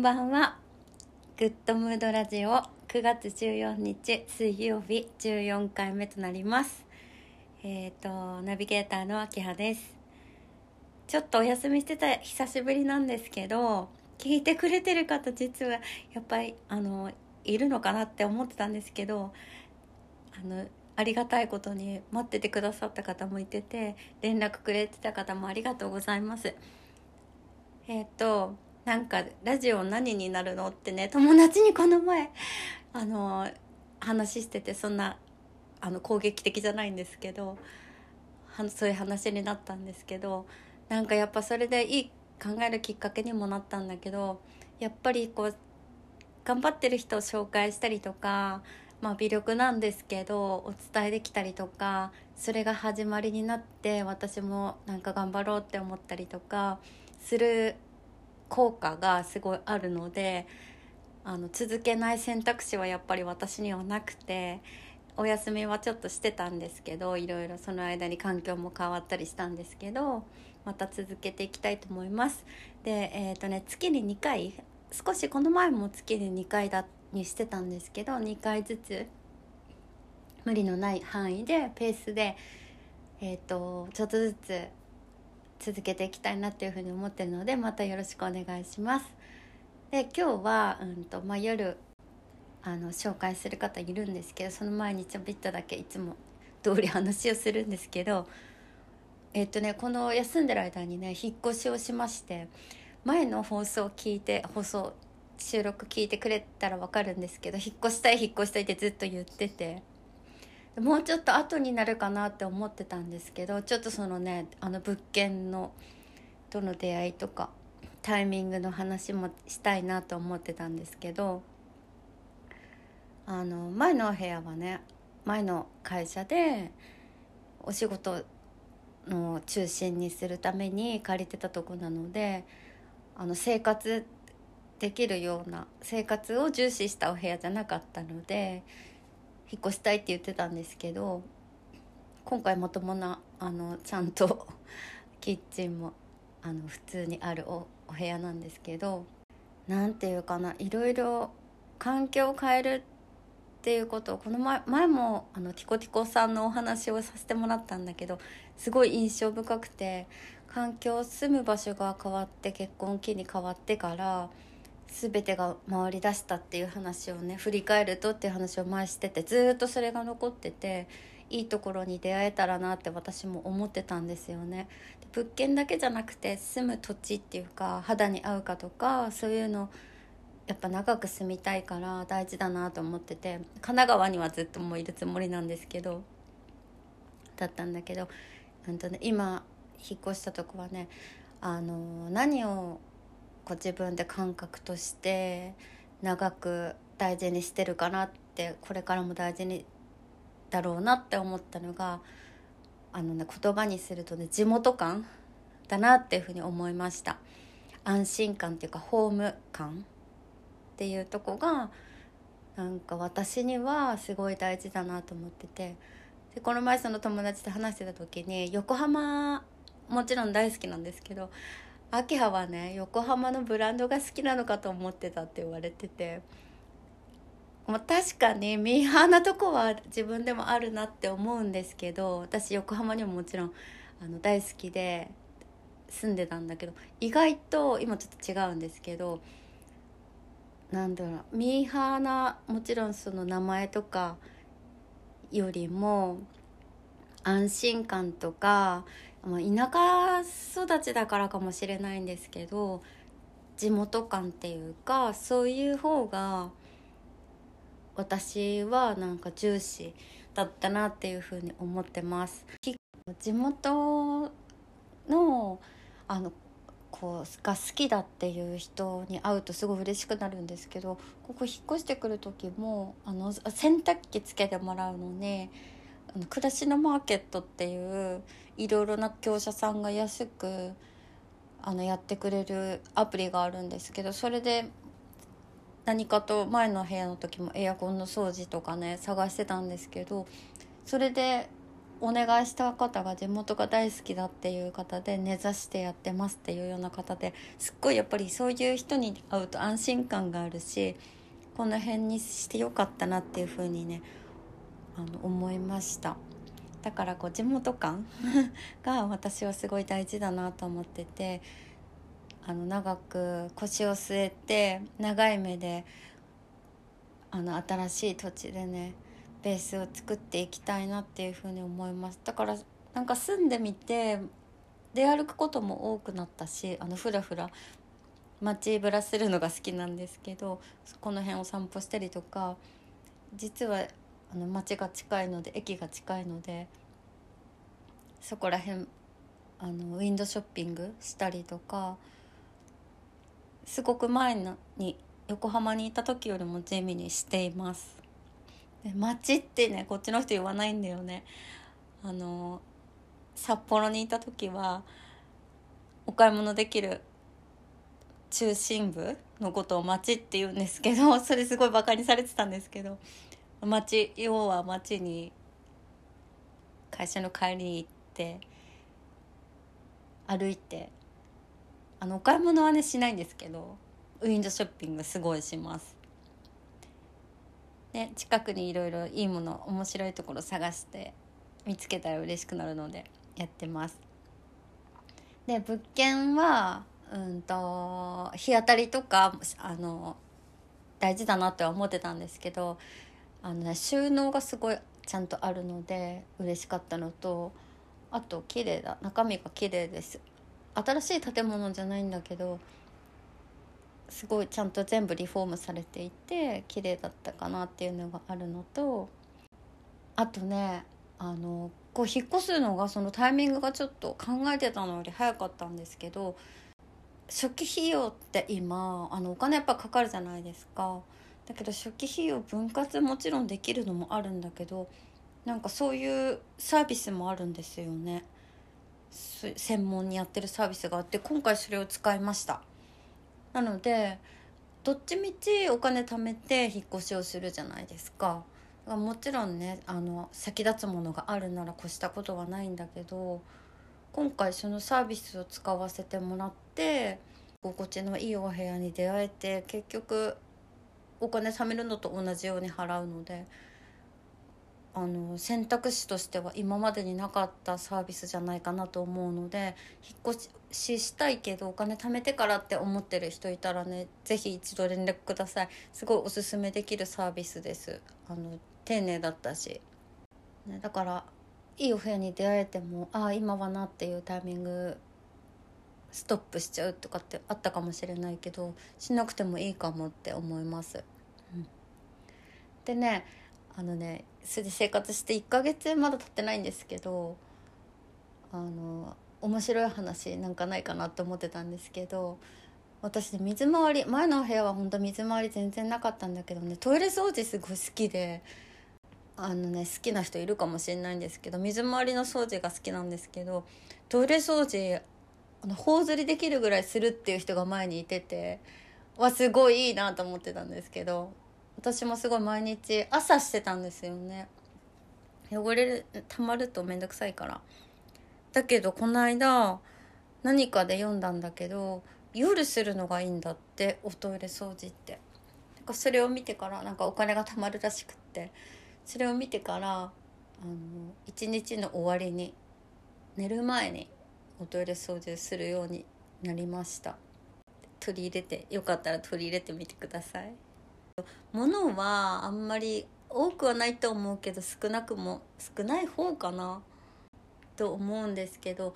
んばんは。グッドムードラジオ9月14日水曜日14回目となります。えっ、ー、とナビゲーターの秋葉です。ちょっとお休みしてた久しぶりなんですけど聞いてくれてる方実はやっぱりあのいるのかなって思ってたんですけどあのありがたいことに待っててくださった方もいてて連絡くれてた方もありがとうございます。えっ、ー、となんかラジオ何になるのってね友達にこの前あの話しててそんなあの攻撃的じゃないんですけどそういう話になったんですけどなんかやっぱそれでいい考えるきっかけにもなったんだけどやっぱりこう頑張ってる人を紹介したりとか、まあ、微力なんですけどお伝えできたりとかそれが始まりになって私もなんか頑張ろうって思ったりとかする効果がすごいあるのであの続けない選択肢はやっぱり私にはなくてお休みはちょっとしてたんですけどいろいろその間に環境も変わったりしたんですけどまた続けていきたいと思います。で、えーとね、月に2回少しこの前も月に2回だにしてたんですけど2回ずつ無理のない範囲でペースで、えーとちょっとずつ続けていきたいなっていうふうに思ってるのでまたよろしくお願いします。で今日は、うんとまあ、夜あの紹介する方いるんですけどその前にちょびっとだけいつも通り話をするんですけどえっとねこの休んでる間にね引っ越しをしまして前の放送を聞いて放送収録聞いてくれたら分かるんですけど引っ越したい引っ越したいってずっと言っててもうちょっと後になるかなって思ってたんですけどちょっとそのねあの物件のとの出会いとかタイミングの話もしたいなと思ってたんですけどあの前のお部屋はね前の会社でお仕事の中心にするために借りてたとこなのであの生活できるような生活を重視したお部屋じゃなかったので引っ越したいって言ってたんですけど今回まともなあのちゃんと キッチンもあの普通にあるお部屋なんですけど何て言うかないろいろ環境を変えるっていうことをこの前前もあのティコティコさんのお話をさせてもらったんだけどすごい印象深くて環境住む場所が変わって結婚期に変わってから全てが回りだしたっていう話をね振り返るとっていう話を前しててずっとそれが残ってていいところに出会えたらなって私も思ってたんですよね。物件だけじゃなくて住む土地っていうか肌に合うかとかそういうのやっぱ長く住みたいから大事だなと思ってて神奈川にはずっともういるつもりなんですけどだったんだけど、うんとね、今引っ越したとこはねあの何をこう自分で感覚として長く大事にしてるかなってこれからも大事にだろうなって思ったのがあのね言葉にするとね地元感だなっていうふうに思いました。安心感っていうかホーム感っていうとこがなんか私にはすごい大事だなと思ってて。でこの前その友達と話してた時に横浜もちろん大好きなんですけど秋葉はね横浜のブランドが好きなのかと思ってたって言われてて、まあ、確かにミーハーなとこは自分でもあるなって思うんですけど私横浜にももちろんあの大好きで住んでたんだけど意外と今ちょっと違うんですけどなんだろうミーハーなもちろんその名前とかよりも安心感とかまあ、田舎育ちだからかもしれないんですけど地元感っていうかそういう方が私はなんか重視だったなっていうふうに思ってます。地元のあのこうが好きだっていう人に会うとすごい嬉しくなるんですけどここ引っ越してくる時もあの洗濯機つけてもらうのにあの暮らしのマーケットっていういろいろな業者さんが安くあのやってくれるアプリがあるんですけどそれで何かと前の部屋の時もエアコンの掃除とかね探してたんですけどそれでお願いした方が地元が大好きだっていう方で根ざしてやってますっていうような方ですっごいやっぱりそういう人に会うと安心感があるしこの辺にしてよかったなっていうふうにねあの思いました。だからこう地元感 が私はすごい大事だなと思っててあの長く腰を据えて長い目であの新しい土地でねベースを作っていきたいなっていうふうに思います。だからなんか住んでみて出歩くことも多くなったしあのふらふら街ぶらするのが好きなんですけどこの辺を散歩したりとか実はあの街が近いので駅が近いのでそこら辺あのウィンドショッピングしたりとかすごく前に横浜にいた時よりも地味にしています。で街ってねこっちの人言わないんだよね。あの札幌にいた時はお買い物できる中心部のことを街って言うんですけどそれすごいバカにされてたんですけど街要は街に会社の帰りに行って歩いてあのお買い物はねしないんですけどウィンドショッピングすごいします。で近くにいろいろいいもの面白いところ探して見つけたら嬉しくなるのでやってます。で物件はうんと日当たりとかあの大事だなって思ってたんですけどあの、ね、収納がすごいちゃんとあるので嬉しかったのとあと綺麗だ中身が綺麗です。新しい建物じゃないんだけどすごいちゃんと全部リフォームされていて綺麗だったかなっていうのがあるのとあとねあのこう引っ越すのがそのタイミングがちょっと考えてたのより早かったんですけど初期費用って今あのお金やっぱかかるじゃないですか。だけど初期費用分割もちろんできるのもあるんだけどなんかそういうサービスもあるんですよね。専門にやってるサービスがあって今回それを使いましたなのでどっちみちお金貯めて引っ越しをするじゃないですかもちろんねあの先立つものがあるなら越したことはないんだけど今回そのサービスを使わせてもらって心地のいいお部屋に出会えて結局お金貯めるのと同じように払うのであの選択肢としては今までになかったサービスじゃないかなと思うので引っ越ししたいけどお金貯めてからって思ってる人いたらね是非一度連絡ください。すごいおすすめできるサービスです。あの丁寧だったし、ね、だからいいお部屋に出会えてもああ今はなっていうタイミングストップしちゃうとかってあったかもしれないけどしなくてもいいかもって思います。うん、でねあのねそれで生活して1ヶ月まだ経ってないんですけどあの面白い話なんかないかなって思ってたんですけど私水回り前のお部屋は本当水回り全然なかったんだけどねトイレ掃除すごい好きであのね好きな人いるかもしれないんですけど水回りの掃除が好きなんですけどトイレ掃除あの頬ずりできるぐらいするっていう人が前にいててわすごいいいなと思ってたんですけど私もすごい毎日朝してたんですよね。汚れるたまると面倒くさいから。だけどこの間何かで読んだんだけど夜するのがいいんだっておトイレ掃除って。なんかそれを見てからなんかお金が貯まるらしくって。それを見てからあの一日の終わりに寝る前におトイレ掃除するようになりました。取り入れてよかったら取り入れてみてください。物はあんまり多くはないと思うけど少なくも少ない方かなと思うんですけど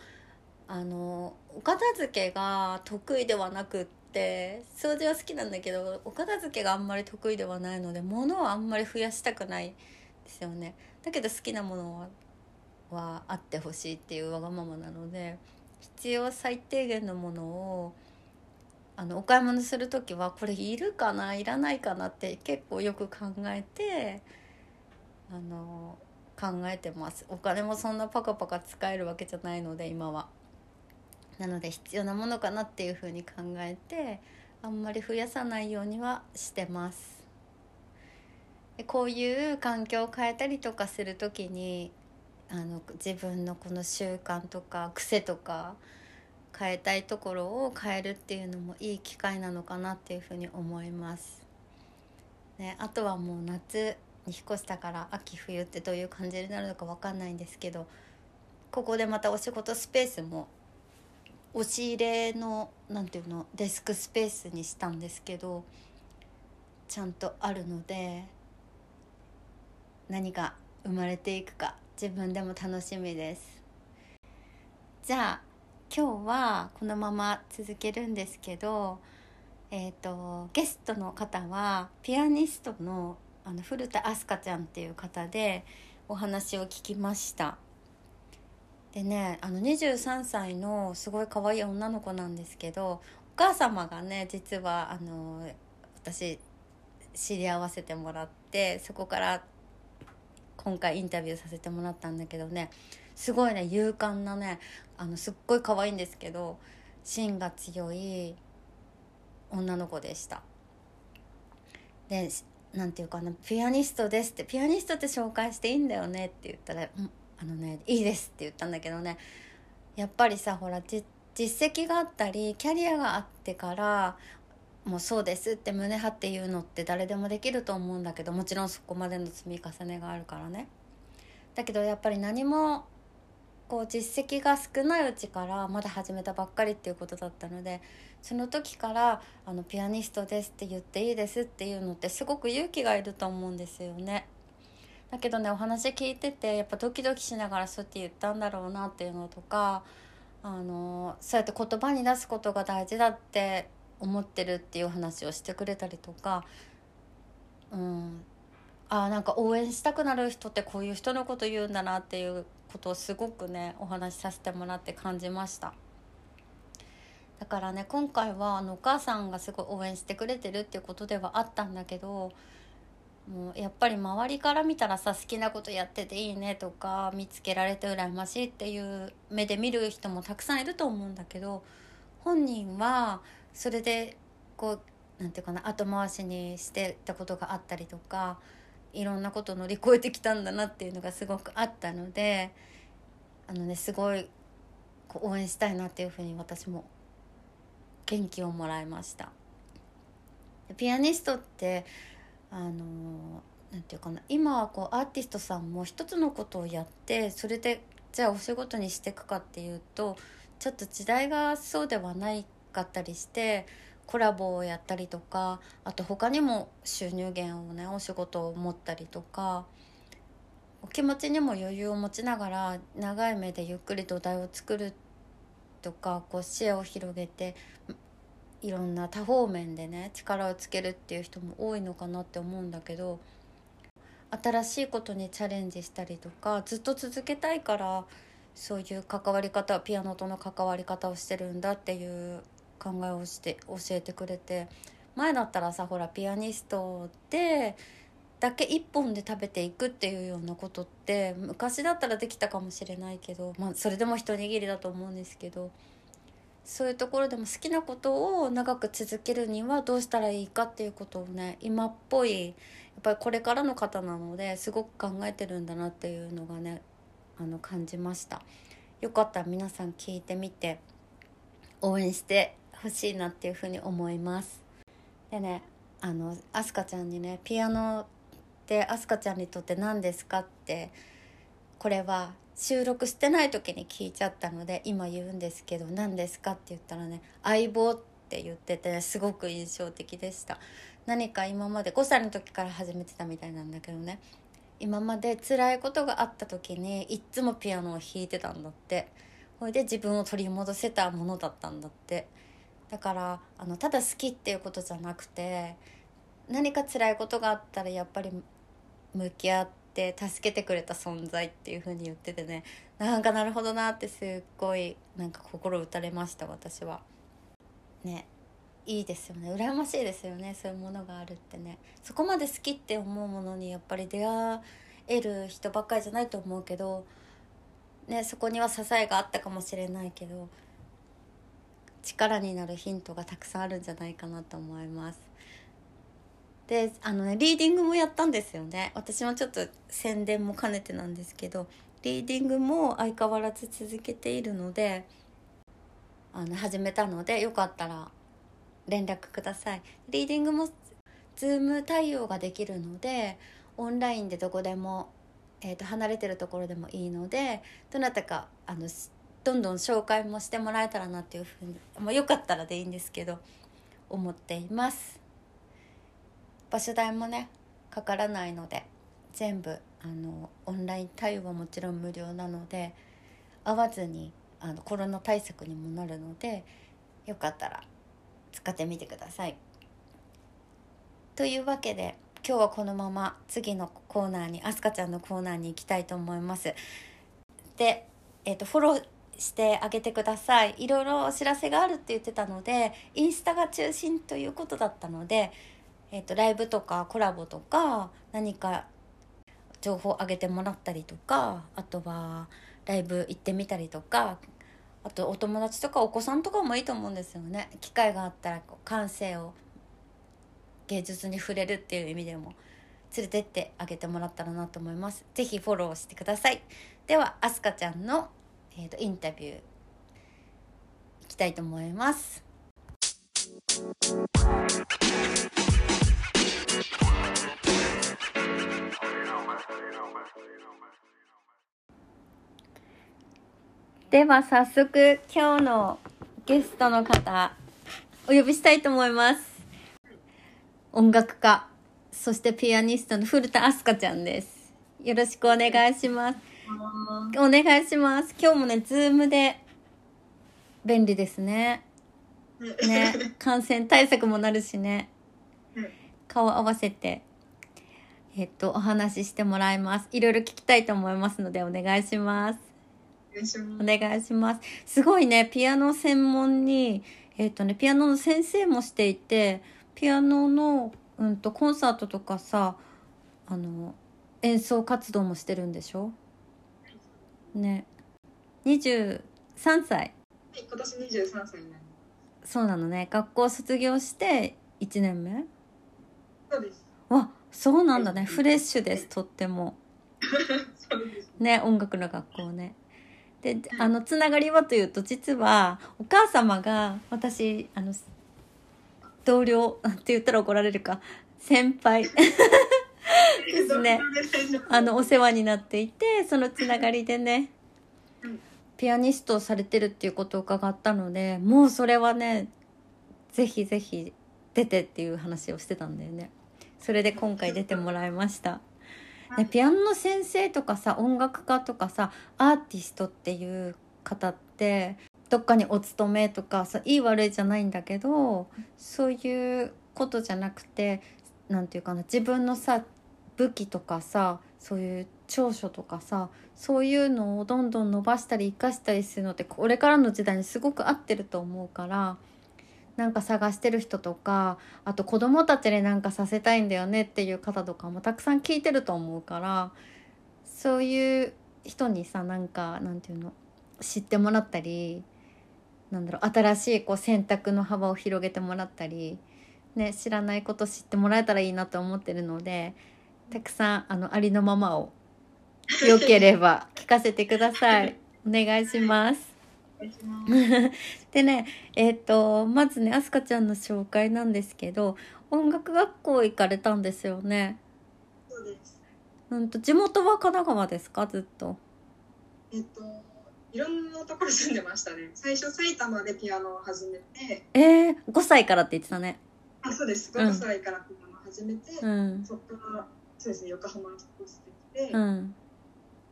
あのお片付けが得意ではなくって掃除は好きなんだけどお片付けがあんまり得意ではないので物はあんまり増やしたくないですよね。だけど好きなものははあってほしいっていうわがままなので必要最低限のものをあのお買い物する時はこれいるかないらないかなって結構よく考えてあの考えてます。お金もそんなパカパカ使えるわけじゃないので今は。なので必要なものかなっていうふうに考えてあんまり増やさないようにはしてます。でこういう環境を変えたりとかする時にあの自分のこの習慣とか癖とか変えたいところを変えるっていうのもいい機会なのかなっていうふうに思います。ね、あとはもう夏に引っ越したから秋冬ってどういう感じになるのか分かんないんですけどここでまたお仕事スペースも押し入れの何ていうのデスクスペースにしたんですけどちゃんとあるので何が生まれていくか自分でも楽しみです。じゃあ今日はこのまま続けるんですけど、えーと、ゲストの方はピアニストのあの古田明日香ちゃんっていう方でお話を聞きました。でねあの23歳のすごい可愛い女の子なんですけどお母様がね実はあの私知り合わせてもらってそこから今回インタビューさせてもらったんだけどねすごいね勇敢なねあのすっごい可愛いんですけど芯が強い女の子でした。でなんていうかな「ピアニストです」って「ピアニストって紹介していいんだよね」って言ったら「うんあのねいいです」って言ったんだけどねやっぱりさほら実績があったりキャリアがあってからもうそうですって胸張って言うのって誰でもできると思うんだけどもちろんそこまでの積み重ねがあるからねだけどやっぱり何もこう実績が少ないうちからまだ始めたばっかりっていうことだったのでその時からあの「ピアニストです」って言っていいですっていうのってすごく勇気がいると思うんですよね。だけどねお話聞いててやっぱドキドキしながらそうって言ったんだろうなっていうのとかあのそうやって言葉に出すことが大事だって思ってるっていう話をしてくれたりとか、うん、あなんか応援したくなる人ってこういう人のこと言うんだなっていうことをすごくねお話しさせてもらって感じました。だからね今回はあのお母さんがすごい応援してくれてるっていうことではあったんだけどもうやっぱり周りから見たらさ好きなことやってていいねとか見つけられて羨ましいっていう目で見る人もたくさんいると思うんだけど本人はそれでこうなんていうかな後回しにしてたことがあったりとかいろんなこと乗り越えてきたんだなっていうのがすごくあったのであのねすごい応援したいなっていうふうに私も元気をもらいました。ピアニストってあのなんていうかな今はこうアーティストさんも一つのことをやってそれでじゃあお仕事にしていくかっていうとちょっと時代がそうではないかったりしてコラボをやったりとかあと他にも収入源をねお仕事を持ったりとかお気持ちにも余裕を持ちながら長い目でゆっくり土台を作るとかこう視野を広げていろんな多方面でね力をつけるっていう人も多いのかなって思うんだけど新しいことにチャレンジしたりとかずっと続けたいからそういう関わり方ピアノとの関わり方をしてるんだっていう考えをして教えてくれて前だったらさほらピアニストでだけ1本で食べていくっていうようなことって昔だったらできたかもしれないけど、まあ、それでも一握りだと思うんですけどそういうところでも好きなことを長く続けるにはどうしたらいいかっていうことをね今っぽいやっぱりこれからの方なのですごく考えてるんだなっていうのがねあの感じました。よかったら皆さん聞いてみて応援してほしいなっていうふうに思います。でねあのアスカちゃんにねピアノってアスカちゃんにとって何ですかってこれは収録してない時に聞いちゃったので今言うんですけど何ですかって言ったらね相棒って言っててすごく印象的でした。何か今まで5歳の時から始めてたみたいなんだけどね今まで辛いことがあった時にいっつもピアノを弾いてたんだって。ほいで自分を取り戻せたものだったんだって。だからあのただ好きっていうことじゃなくて何か辛いことがあったらやっぱり向き合って助けてくれた存在っていう風に言っててね。なんかなるほどなってすっごいなんか心打たれました私は。ね。いいですよね。羨ましいですよね。そういうものがあるってね。そこまで好きって思うものにやっぱり出会える人ばっかりじゃないと思うけど、ね、そこには支えがあったかもしれないけど力になるヒントがたくさんあるんじゃないかなと思います。であのねリーディングもやったんですよね私もちょっと宣伝も兼ねてなんですけどリーディングも相変わらず続けているのであの始めたのでよかったら連絡くださいリーディングも Zoom 対応ができるのでオンラインでどこでも、えー、と離れてるところでもいいのでどなたかあのどんどん紹介もしてもらえたらなっていうふうに、まあ、よかったらでいいんですけど思っています場所代もねかからないので全部あのオンライン対応はもちろん無料なので会わずにあのコロナ対策にもなるのでよかったら使ってみてください。というわけで今日はこのまま次のコーナーにあすかちゃんのコーナーに行きたいと思います。で、えーと、フォローしてあげてください。いろいろお知らせがあるって言ってたのでインスタが中心ということだったので、えーとライブとかコラボとか何か情報上げてもらったりとかあとはライブ行ってみたりとかあとお友達とかお子さんとかもいいと思うんですよね。機会があったら感性を芸術に触れるっていう意味でも連れてってあげてもらったらなと思います。是非フォローしてください。ではあすかちゃんの、えーと、インタビューいきたいと思いますでは早速今日のゲストの方お呼びしたいと思います音楽家、そしてピアニストの古田明日香ちゃんです。よろしくお願いします。お願いします。今日もね、ズームで便利ですね。ね、感染対策もなるしね。顔合わせて、えっと、お話ししてもらいます。いろいろ聞きたいと思いますので、お願いします。お願いします。すごいね、ピアノ専門に、えっとね、ピアノの先生もしていて、ピアノの、うんと、コンサートとかさあの演奏活動もしてるんでしょ？ね。23歳。今年23歳になります。そうなのね。学校卒業して1年目？そうです。わそうなんだね。フレッシュですとっても。ね音楽の学校ね。であのつながりはというと実はお母様が私あの同僚って言ったら怒られるか。先輩ですね。あのお世話になっていてそのつながりでねピアニストをされてるっていうことを伺ったのでもうそれはねぜひぜひ出てっていう話をしてたんだよね。それで今回出てもらいました、ね、ピアノの先生とかさ音楽家とかさアーティストっていう方ってどっかにお勤めとかさいい悪いじゃないんだけどそういうことじゃなくて何て言うかな自分のさ武器とかさそういう長所とかさそういうのをどんどん伸ばしたり生かしたりするのってこれからの時代にすごく合ってると思うからなんか探してる人とかあと子供たちになんかさせたいんだよねっていう方とかもたくさん聞いてると思うからそういう人にさなんかなんていうの知ってもらったりなんだろう新しいこう選択の幅を広げてもらったり、ね、知らないこと知ってもらえたらいいなと思ってるのでたくさんあのありのままをよければ聞かせてください。お願いします。でねえっ、ー、とまずねあすかちゃんの紹介なんですけど音楽学校行かれたんですよね。そうです。うんと地元は神奈川ですか？ずっと。えっといろんなところ住んでましたね最初埼玉でピアノを始めてえー、5歳からって言ってたねあそうです5歳からピアノを始めて、うん、そこからそうですね横浜に引っ越してきて、うん、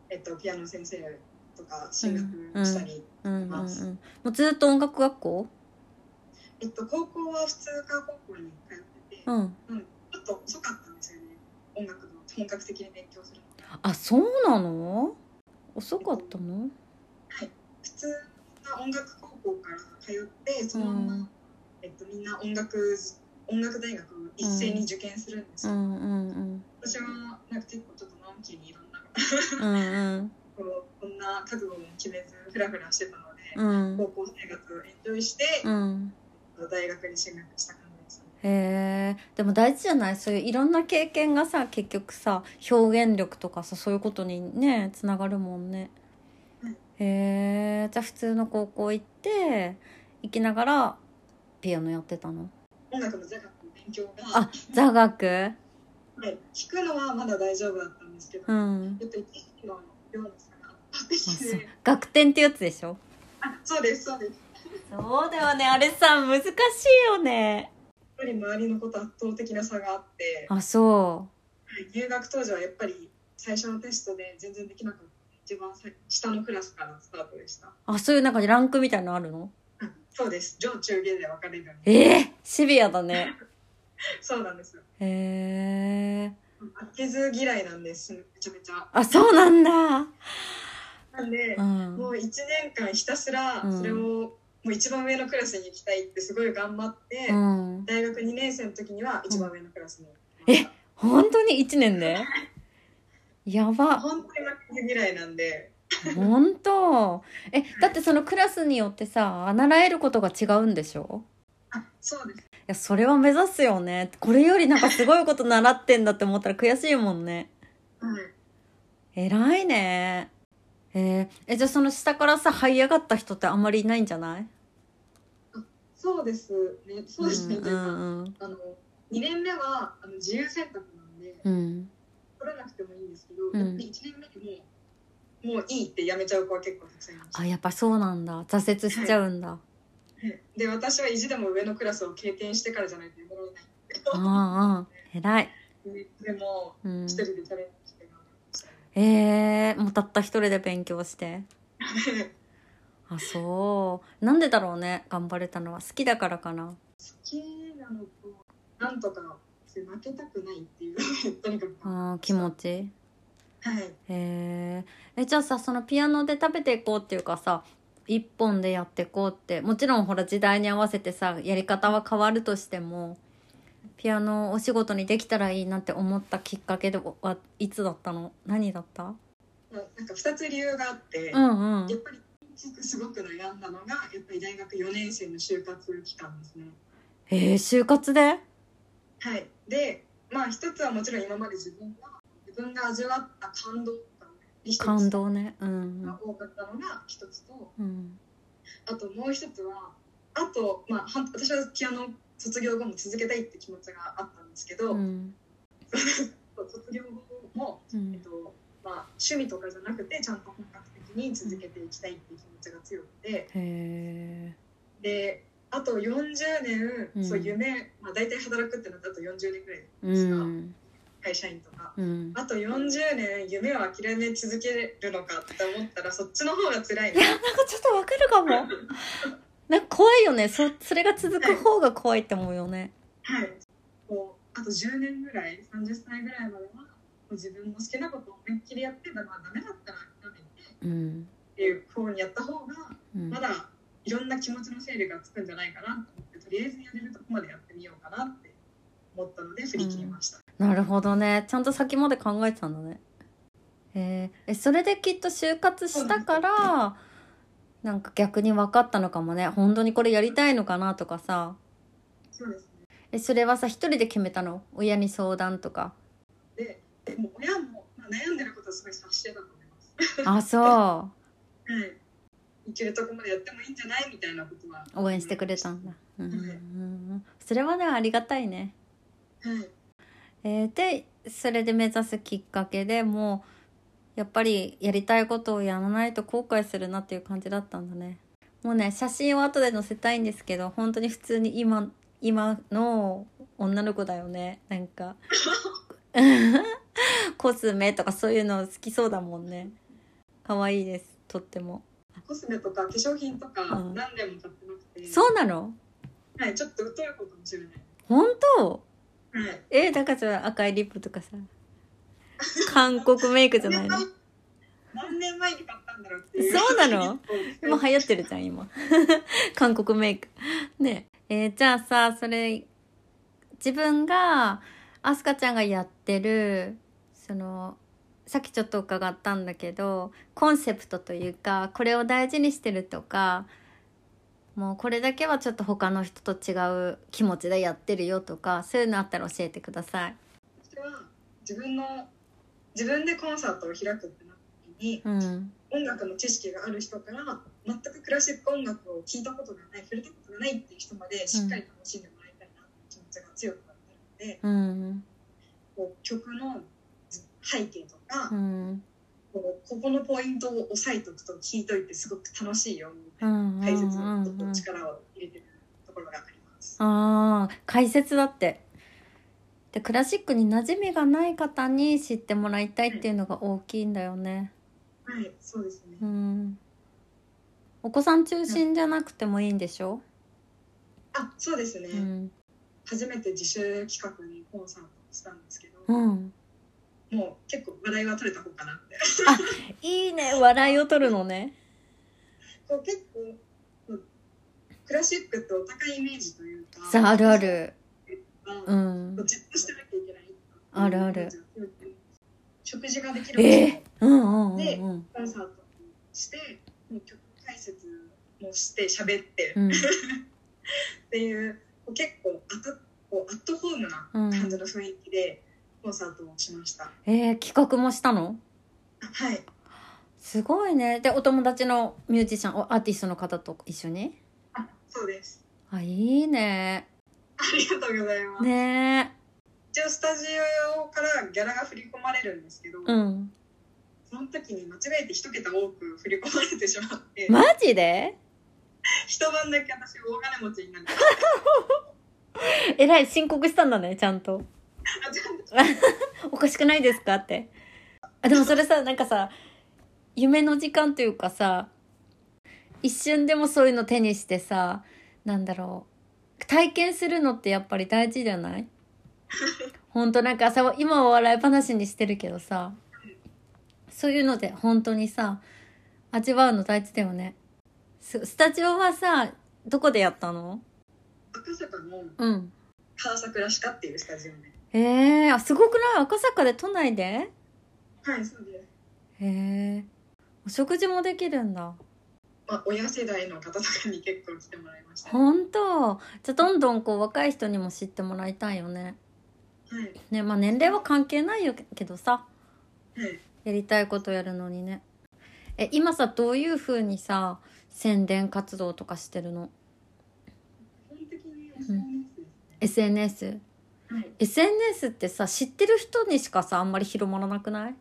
えっと、ピアノ先生とか進学したります、もうずっと音楽学校？えっと高校は普通科高校に通ってて、うん、うん、ちょっと遅かったんですよね音楽の本格的に勉強するのあそうなの？遅かったの、はい、普通な音楽高校から通ってそのまま、うん、えっと、みんな音楽音楽大学を一斉に受験するんですよ、うんうんうん、私はなんか結構ちょっとのんきにいろんなうん、こうこんな覚悟も決めずフラフラしてたので、うん、高校生活をエンジョイして、うん、大学に進学した感じです、ね、へえでも大事じゃないそういういろんな経験がさ結局さ表現力とかさそういうことにねつながるもんね、うんへえじゃあ普通の高校行って行きながらピアノやってたの？音楽の勉強が。あ座学？はい、弾くのはまだ大丈夫だったんですけど、うん。っと一時の量の差があってあそう。で。学点ってやつでしょ？あそうですそうです。そうだよね。あれさ難しいよね。やっぱり周りのこと圧倒的な差があって、あそはい。入学当時はやっぱり最初のテストで全然できなかった。一番最下のクラスからスタートでした。うあそういうなんかランクみたいなのあるの？あそうです。上中下で分かれるええシビアだね そうなんですよ。へえ負けず嫌いなんです。めちゃめちゃ。あそうなんだ。なんで、うん。もう1年間ひたすらうん。それを、もう一番上のクラスに行きたいってすごい頑張って、うん。大学2年生の時には一番上のクラスに、え本当に1年で？やば。本当に負けず嫌いなんで。本当？えだってそのクラスによってさ習えることが違うんでしょ？あそうです。いやそれは目指すよね。これよりなんかすごいこと習ってんだって思ったら悔しいもんね。はい偉いね。えーえじゃあその下からさ這い上がった人ってあんまりいないんじゃない？そうですね。そうですね、うんうんあの2年目はあの自由選択なんでうん。取らなくてもいいんですけど、うん。やっぱり1年目にもうもういいってやめちゃう子は結構たくさんいましたあやっぱそうなんだ。挫折しちゃうんだ、で私は意地でも上のクラスを経験してからじゃないとやめられない。んだけどああ偉い、でもうん。一、人でチャレンジして頑張りましたねえー、もうたった一人で勉強して？あそう。なんでだろうね。頑張れたのは好きだからかな。好きなのとなんとか負けたくないっていう。とにかく。あー気持ち？はい。へええじゃあさそのピアノで食べていこうっていうかさ一本でやっていこうって。もちろんほら時代に合わせてさやり方は変わるとしてもピアノをお仕事にできたらいいなって思ったきっかけではいつだったの？何だった？まあなんか2つ理由があって、うんうん。やっぱりすごく悩んだのがやっぱり大学4年生の就活期間ですね。えー、就活で？はい。でまあ一つはもちろん今まで自分が自分が味わった感動感動ね。うんが多かったのが一つと。うん。あともう一つはあと、まあ、はん私はピアノ卒業後も続けたいって気持ちがあったんですけど、うん。卒業後も、うん。えっとまあ、趣味とかじゃなくてちゃんと本格的に続けていきたいっていう気持ちが強くて。へえであと40年、うん。そう夢、まあ、大体働くってなったらあと40年ぐらいうですが、ん会社員とか。うん。あと40年夢を諦め続けるのかって思ったらそっちの方が辛いいやなんかちょっとわかるかも。なんか怖いよね。そそれが続く方が怖いって思うよね。はい。こうあと10年ぐらい30歳ぐらいまではもう自分の好きなことを思いっきりやってまあダメだったら諦めてうん。っていう方にやった方がうん。まだいろんな気持ちの整理がつくんじゃないかなと思ってとりあえずやれるとこまでやってみようかなって思ったので振り切りました、なるほどね。ちゃんと先まで考えてたんだね。えー。えそれできっと就活したからなんか逆に分かったのかもね。本当にこれやりたいのかなとかさ。そうですね。えそれはさ一人で決めたの？親に相談とか。ででも親も、まあ、悩んでることはすごい察してたと思います。あそ はい。いけるとこまでやってもいいんじゃないみたいなことは。う応援してくれたんだ。うんうん。それはねありがたいね。はいえーでそれで目指すきっかけでもうやっぱりやりたいことをやらないと後悔するなっていう感じだったんだね。もうね写真を後で載せたいんですけど本当に普通に今今の女の子だよね。なんか コスメとかそういうの好きそうだもんね。可愛いですとっても。コスメとか化粧品とかうん。何年も買ってなくて、そうなの？はい、ちょっと疎い子かもしれない。本当？はい。えだからそれ赤いリップとかさ。韓国メイクじゃないの？何年前に買ったんだろうって。そうなの？今はい。流行ってるじゃん今。韓国メイク。ね。えーじゃあさそれ自分がアスカちゃんがやってるそのさっきちょっと伺ったんだけどコンセプトというかこれを大事にしてるとかもうこれだけはちょっと他の人と違う気持ちでやってるよとかそういうのあったら教えてください。私は自分の自分でコンサートを開くってなった時に、うん。音楽の知識がある人から全くクラシック音楽を聴いたことがない触れたことがないっていう人までしっかり楽しんでもらいたいなっていう気持ちが強くなってるので、うん。こう曲の背景とか、うんこうここのポイントを押さえておくと聞いといてすごく楽しいよみたういなん解説にうんちょっと力を入れてるところがあります。あー解説だって。でクラシックに馴染みがない方に知ってもらいたいっていうのが大きいんだよね。はい、そうですね。うん。お子さん中心じゃなくてもいいんでしょ、あ、そうですね。うん。初めて自主企画にコンサートをしたんですけど、うん、もう結構話題は取れた方かなって。いいね。笑いを取るのね。こう結構クラシックってお高いイメージというか、さああるある。ううん。じっとしてなきゃいけない。あるある。食事ができるえー、うんうんうんでうん。コンサートして、もう曲解説もして喋って、うん。っていうこう結構アタこうアットホームな感じの雰囲気でコンサートをしました。えー、企画もしたの？あはい。すごいね。でお友達のミュージシャンおアーティストの方と一緒に？あ、そうです。あいいね。ありがとうございます。ね。一応スタジオからギャラが振り込まれるんですけど、うん。その時に間違えて一桁多く振り込まれてしまって、マジで？一晩だけ私大金持ちになって、えらい申告したんだねちゃんと おかしくないですかって。あでもそれさなんかさ夢の時間というかさ一瞬でもそういうの手にしてさなんだろう体験するのってやっぱり大事じゃない？本当なんかさ今は笑い話にしてるけどさそういうので本当にさ味わうの大事だよね。ススタジオはさどこでやったの？赤坂のうん。川桜歯科っていうスタジオで。えー、あすごくない？赤坂で都内で？はい、そうです。へえお食事もできるんだ。まあ、親世代の方とかに結構来てもらいました。は本当？じゃあどんどんこう若い人にも知ってもらいたいよね。い。ねまあ年齢は関係ないよけどさ。はい。やりたいことやるのにね。え今さどういう風にさ宣伝活動とかしてるの？基本的に SNS ですね。SNS はい。SNS ってさ知ってる人にしかさあんまり広まらなくない？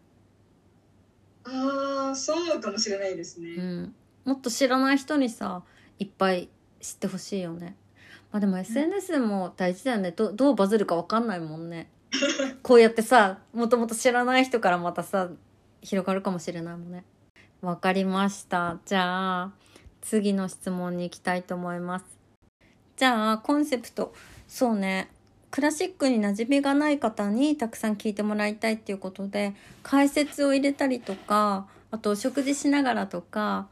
ああ、そうかもしれないですね。うん。もっと知らない人にさいっぱい知ってほしいよね。まあでも SNS も大事だよね。どどうバズるか分かんないもんね。こうやってさもともと知らない人からまたさ広がるかもしれないもんね。分かりました。じゃあ次の質問に行きたいと思います。じゃあコンセプト。そうねクラシックに馴染みがない方にたくさん聞いてもらいたいっていうことで解説を入れたりとかあとお食事しながらとか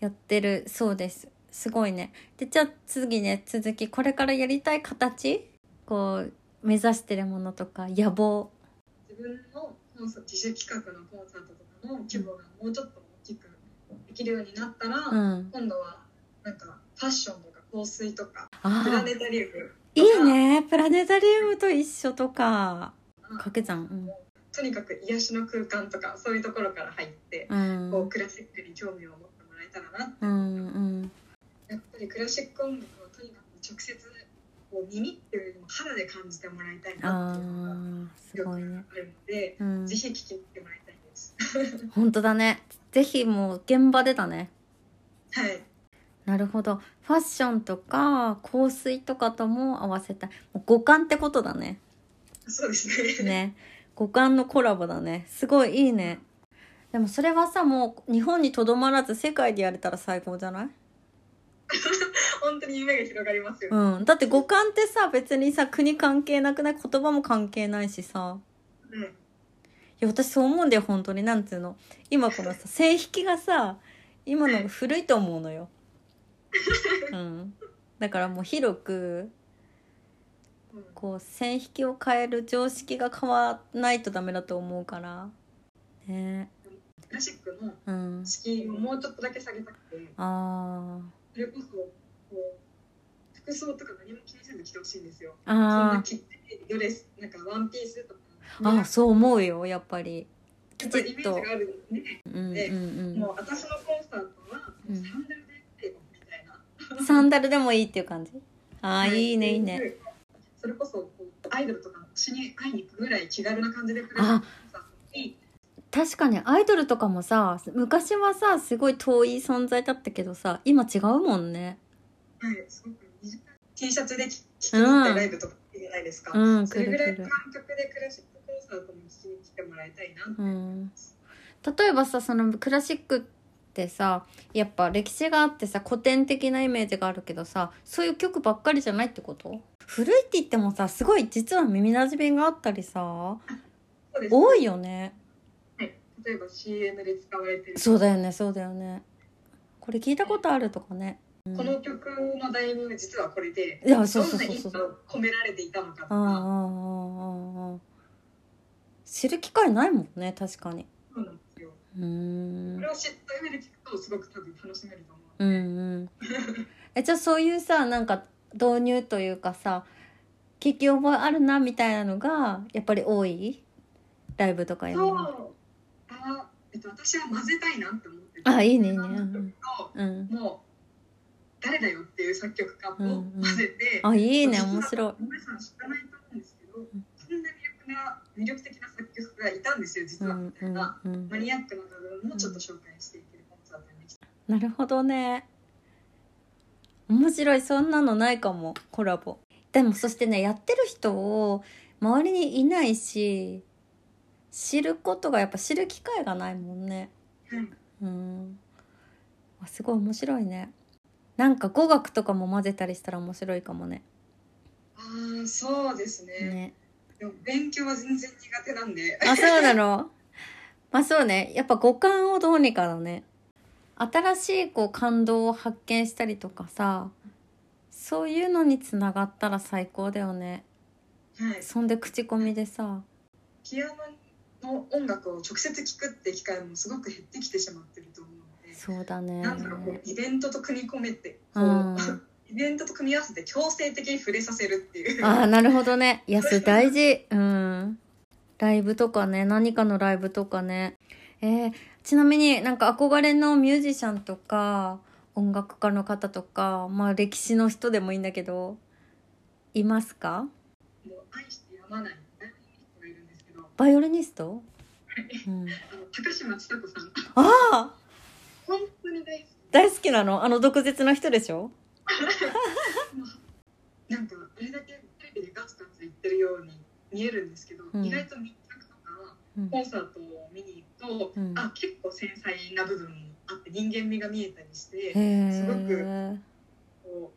やってるそうです。すごいね。でじゃあ次ね続きこれからやりたい形こう目指してるものとか野望。自分のコンサ自主企画のコンサートとかの規模がもうちょっと大きくできるようになったら、うん。今度はなんかファッションとか香水とかプラネタリウムいいねプラネタリウムと一緒とか。掛け算とにかく癒しの空間とかそういうところから入って、うん。こうクラシックに興味を持ってもらえたらなうんうん。やっぱりクラシック音楽をとにかく直接こう耳っていうよりも肌で感じてもらいたいなあっていうのがーすごいねあるので、うん。ぜひ聞きに来てもらいたいです。本当だね。ぜひもう現場でだね。はい。なるほど。ファッションとか香水とかとも合わせたい。もう五感ってことだね。そうですね。ね。五感のコラボだね。すごいいいね。でもそれはさもう日本にとどまらず世界でやれたら最高じゃない？本当に夢が広がりますよ、ねうん。だって五感ってさ別にさ国関係なくない？言葉も関係ないしさ。うん。いや私そう思うんだよ本当に。なんつうの？今このさ線引きがさ今の古いと思うのよ、うん、だからもう広くうん。こう線引きを変える常識が変わらないとダメだと思うから。ね。クラシックのうん敷居をもうちょっとだけ下げたくてあそれこそこ服装とか何も気にせず着てほしいんですよ。そんなあ着てドレスなんかワンピースとか。ああそう思うよやっぱり。やっぱりイメージがあるので、うんうんうん。もう私のコンサートはうん。サンダルでサンダルでもいいっていう感じ。ああい。いねいいね。それこそアイドルとかの推しに会いに行くぐらい気軽な感じでクラシックコンサートに確かにアイドルとかもさ昔はさすごい遠い存在だったけどさ今違うもんね。はいすごく T シャツで着着に行ってライブとかいいじゃないですか、うんそれぐらい感覚でクラシックコンサートも聞きに来てもらいたいなってうん。例えばさそのクラシックってさやっぱ歴史があってさ古典的なイメージがあるけどさそういう曲ばっかりじゃないってこと？古いって言ってもさすごい実は耳なじみがあったりさそうです多いよね。はい、例えば CM で使われてる。そうだよねそうだよね。これ聞いたことあるとかね、うん、この曲の題名が実はこれでいやそうそうそうどんな意味が込められていたのかとか。あああああああ知る機会ないもんね確かに。そうなんうーん。これを知った上で聞くとすごく多分楽しめると思う。うんうん。えじゃあそういうさなんか導入というかさ聞き覚えあるなみたいなのがやっぱり多いライブとかやるそう。のあ、えっと、私は混ぜたいなって思ってて。あいいねいいね。うん。もう誰だよっていう作曲家をうんうん。混ぜて、あいいね面白い。皆さん知らないと思うんですけど、そん。な魅力な魅力的な作曲家がいたんですよ実は。みたいな、うん。うんマニアックな部分もちょっと紹介していけるコンサートにした。なるほどね。面白い。そんなのないかも。コラボ。でもそしてねやってる人を周りにいないし知ることがやっぱ知る機会がないもんね。はい。うん。あすごい面白いね。なんか語学とかも混ぜたりしたら面白いかもね。ああそうですね。ね勉強は全然苦手なんで。あそうなの？まあそうね。やっぱ五感をどうにかだね新しいこう感動を発見したりとかさそういうのにつながったら最高だよね。はい。そんで口コミでさ。ピアノの音楽を直接聴くって機会もすごく減ってきてしまってると思うので、そうだね。なんだろうこうイベントと組み込めてこう、うん イベントと組み合わせて強制的に触れさせるっていう。ああなるほどね。いや それ大事。うん。ライブとかね。何かのライブとかね。えー、ちなみになんか憧れのミュージシャンとか音楽家の方とかまあ歴史の人でもいいんだけどいますか？もう愛してやまないバイオリニストがいうん、高嶋ちさ子さん。ああ本当に大好き。大好きなの？あの毒舌な人でしょ？なんかあれだけテレビでガツガツ言ってるように見えるんですけど、うん。意外と密着とかうん。コンサートを見に行くと、うん。あ結構繊細な部分もあって人間味が見えたりしてへすごくえこ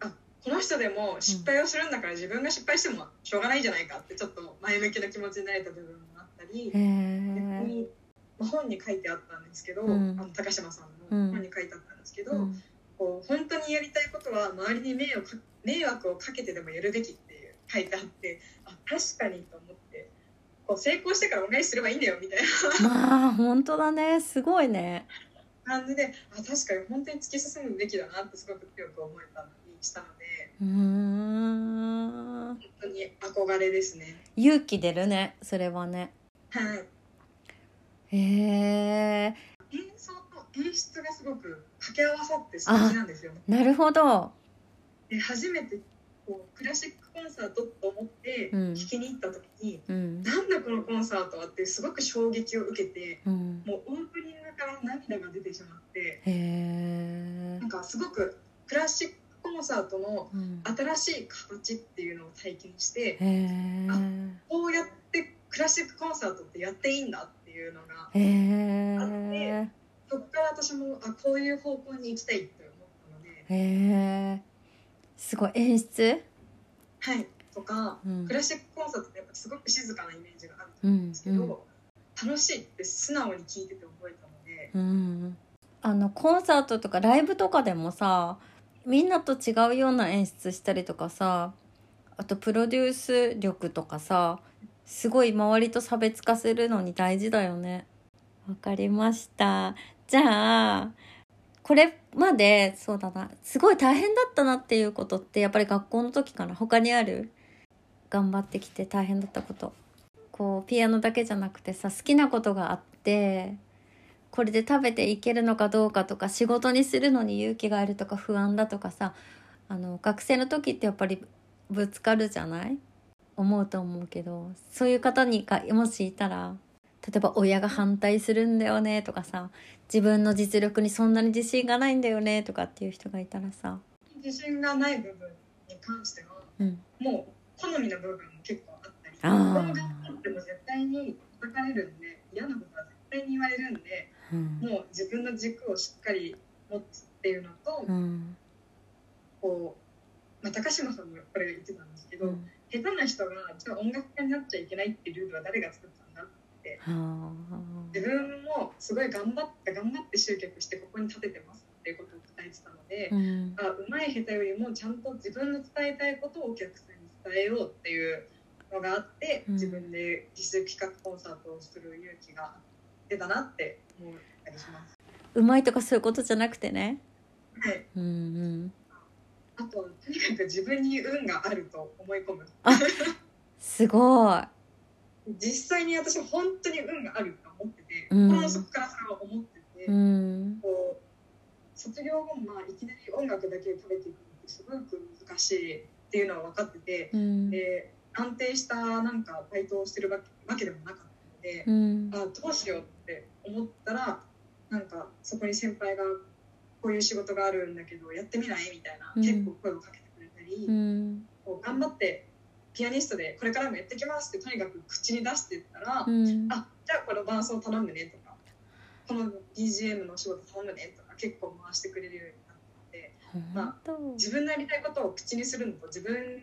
うあこの人でも失敗をするんだから自分が失敗してもしょうがないじゃないかってちょっと前向きな気持ちになれた部分もあったり本に書いてあったんですけど、うん。あの高島さんの本に書いてあったんですけど、うんこう本当にやりたいことは周りに迷惑迷惑をかけてでもやるべきっていう書いてあってあ確かにと思ってこう成功してから恩返しすればいいんだよみたいな。まあ本当だね。すごいね。感じであ確かに本当に突き進むべきだなってすごく強く思えたりしたのでうーん。本当に憧れですね。勇気出るね。それはね。はい。へえ演奏と演出がすごく掛け合わさって素敵なんですよ。ね。なるほど。で初めてこうクラシックコンサートと思ってうん。聴きに行った時に、うん。なんだこのコンサートはってすごく衝撃を受けてうん。もうオープニングから涙が出てしまってなんかすごくクラシックコンサートのうん。新しい形っていうのを体験してへえこうやってクラシックコンサートってやっていいんだっていうのがへえそこから私もあこういう方向に行きたいって思ったので、へえすごい。演出？はい、とかうん。クラシックコンサートってやっぱすごく静かなイメージがあるとうん思うんですけど、楽しいって素直に聞いてて覚えたので、うん。あのコンサートとかライブとかでもさみんなと違うような演出したりとかさあとプロデュース力とかさすごい周りと差別化するのに大事だよね。わかりましたじゃあこれまでそうだなすごい大変だったなっていうことってやっぱり学校の時かな他にある？頑張ってきて大変だったこと。こうピアノだけじゃなくてさ好きなことがあってこれで食べていけるのかどうかとか仕事にするのに勇気があるとか不安だとかさあの学生の時ってやっぱりぶつかるじゃない？思うと思うけどそういう方にかもしいたら例えば親が反対するんだよねとかさ自分の実力にそんなに自信がないんだよねとかっていう人がいたらさ。自信がない部分に関しては、うん。もう好みの部分も結構あったりあー。この頑張っても絶対に叩かれるんで嫌なことは絶対に言われるんでうん。もう自分の軸をしっかり持つっていうのと、うん。こう、まあ、高島さんもこれ言ってたんですけど、うん。下手な人がじゃあ音楽家になっちゃいけないっていうルールは誰が作ったんだは自分もすごい頑張って頑張って集客してここに立ててますっていうことを伝えてたので、あうん。あうまい下手よりもちゃんと自分の伝えたいことをお客さんに伝えようっていうのがあって、うん。自分で実践企画コンサートをする勇気が出たなって思ったりします。うまいとかそういうことじゃなくてね。はい、うんうん。あととにかく自分に運があると思い込む。すごい実際に私は本当に運があると思ってて、うん。心の底からそれは思ってて、うん。こう卒業後もまあいきなり音楽だけで食べていくのってすごく難しいっていうのは分かってて、うん。で安定したなんかバイトをしてるわけでもなかったので、うん。あどうしようって思ったらなんかそこに先輩がこういう仕事があるんだけどやってみない？みたいな、うん。結構声をかけてくれたり、うん。こう頑張ってピアニストでこれからもやってきますってとにかく口に出してったら、うん。あじゃあこの伴奏頼むねとかこの BGM のお仕事頼むねとか結構回してくれるようになって本当。自分のやりたいことを口にするのと自分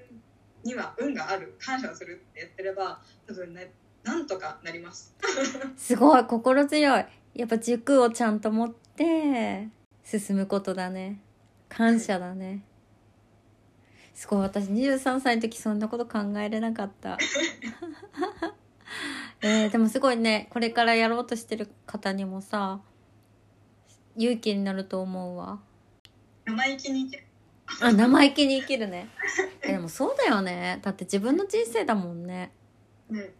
には運がある感謝をするってやってれば多分ねなんとかなります。すごい心強い。やっぱ軸をちゃんと持って進むことだね。感謝だねすごい私23歳の時そんなこと考えれなかった。えー、でもすごいねこれからやろうとしてる方にもさ勇気になると思うわ。生意気に生きる。あ生意気に生きるね。えでもそうだよね。だって自分の人生だもんね。うん。で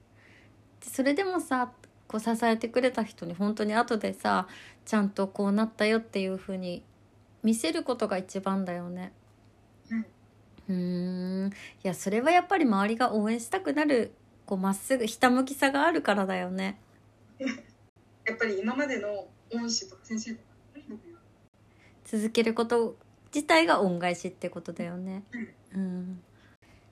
それでもさこう支えてくれた人に本当に後でさちゃんとこうなったよっていう風に見せることが一番だよね。うんうーん。いやそれはやっぱり周りが応援したくなるこうまっすぐひたむきさがあるからだよね。やっぱり今までの恩師とか先生とか続けること自体が恩返しってことだよね。うん。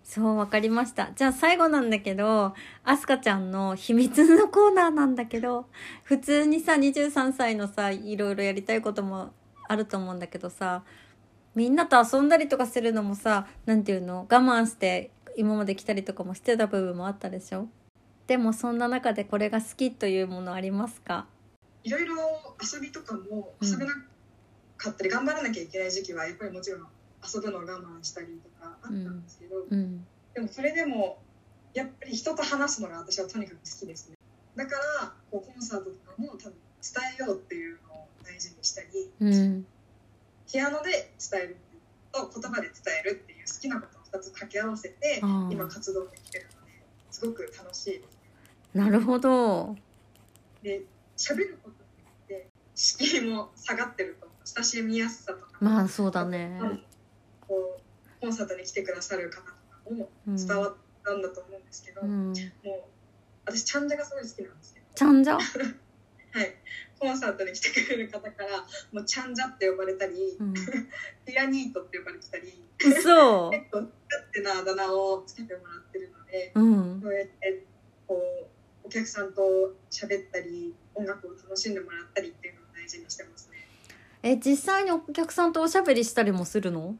そうわかりました。じゃあ最後なんだけどアスカちゃんの秘密のコーナーなんだけど普通にさ23歳のさいろいろやりたいこともあると思うんだけどさみんなと遊んだりとかするのもさなんていうの？我慢して今まで来たりとかもしてた部分もあったでしょ？でもそんな中でこれが好きというものありますか？いろいろ遊びとかもうん。遊べなかったり頑張らなきゃいけない時期はやっぱりもちろん遊ぶのを我慢したりとかあったんですけど、うん。でもそれでもやっぱり人と話すのが私はとにかく好きですね。だからこうコンサートとかも多分伝えようっていうのを大事にしたりうんピアノで伝えると言葉で伝えるっていう好きなことを2つ掛け合わせて今活動できてるのですごく楽しい。ですなるほど。で喋ることによって敷居も下がってると親しみやすさとかまあそうだね。こうコンサートに来てくださる方とかもうん。伝わったんだと思うんですけど、うん。もう私チャンジャがすごい好きなんですけど。ちゃんじゃはい、コンサートに来てくれる方からもうチャンジャって呼ばれたり、うん。ピアニートって呼ばれてたり嘘。結構勝手なあだ名をつけてもらってるのでうん。そうやってこうお客さんと喋ったり音楽を楽しんでもらったりっていうのを大事にしてますね。え実際にお客さんとおしゃべりしたりもするの？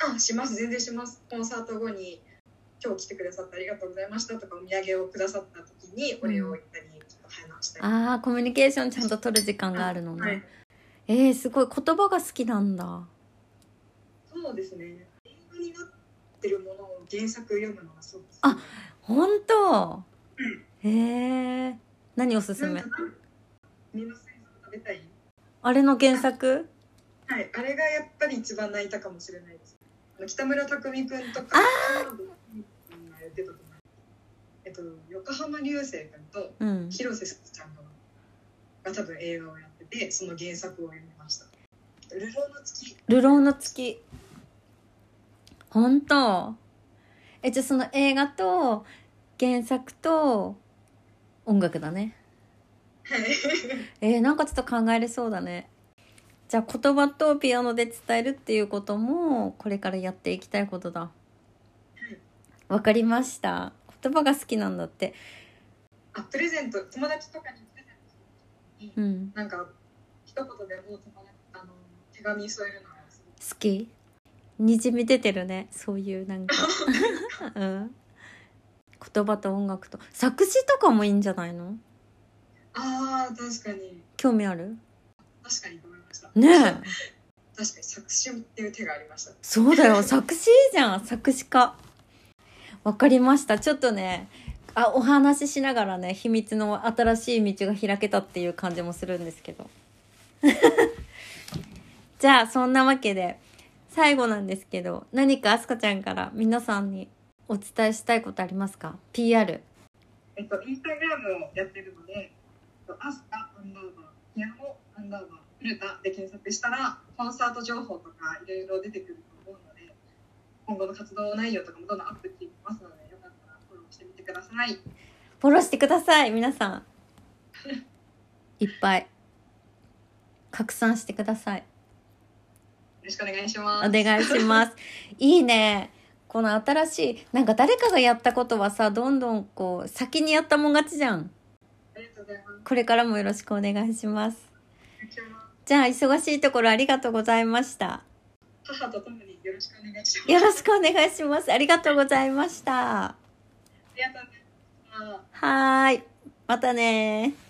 あします。全然します。コンサート後に今日来てくださってありがとうございましたとかお土産をくださった時にお礼を言ったり、ちょっと話したりあーコミュニケーションちゃんと取る時間があるのね、はい、えー、すごい。言葉が好きなんだ。そうですね。英語になってるものを原作読むのがすごく好きあ本当？うん。へえ何おすすめ？あれの原作？はい、あれがやっぱり一番泣いたかもしれないです。北村匠海君とか、あ浜えっと、横浜流星君とうん。広瀬すずちゃんがが多分映画をやってて、その原作を読みました。流浪の月。流浪の月。本当。えじゃあその映画と原作と音楽だね。はい。えー、なんかちょっと考えれそうだね。じゃあ言葉とピアノで伝えるっていうこともこれからやっていきたいことだ。わかりました言葉が好きなんだって。あ、プレゼント、友達とかにプレゼントするうん。なんか、一言でも友達あの手紙添えるのが好き。にじみ出てるね。そういうなんか。うん。言葉と音楽と。作詞とかもいいんじゃないの？ああ、確かに。興味ある？確かにと思いました。ねえ。確かに作詞っていう手がありました。そうだよ。作詞じゃん。作詞家わかりました。ちょっとねあお話ししながらね秘密の新しい道が開けたっていう感じもするんですけど。じゃあそんなわけで最後なんですけど何かあすかちゃんから皆さんにお伝えしたいことありますか？PR えっと、インスタグラムをやってるので、えっとアスカアンダーバー、ピアノアンダーバー、古田で検索したら、コンサート情報とかいろいろ出てくる今後の活動内容とかもどんどんアップしていきますので、よかったらフォローしてみてください。よフォローしてください皆さん いっぱい拡散してくださいろしくお願いします。お願いします。いいね。この新しい、なんか誰かがやったことはさ、どんどんこう、先にやったもん勝ちじゃん。ありがとうございます。これからもよろしくお願いします。お願いしますじゃあ、忙しいところありがとうございました。母と共によろしくお願いします。よろしくお願いします。ありがとうございました。ありがとうございました。はーい。またねー。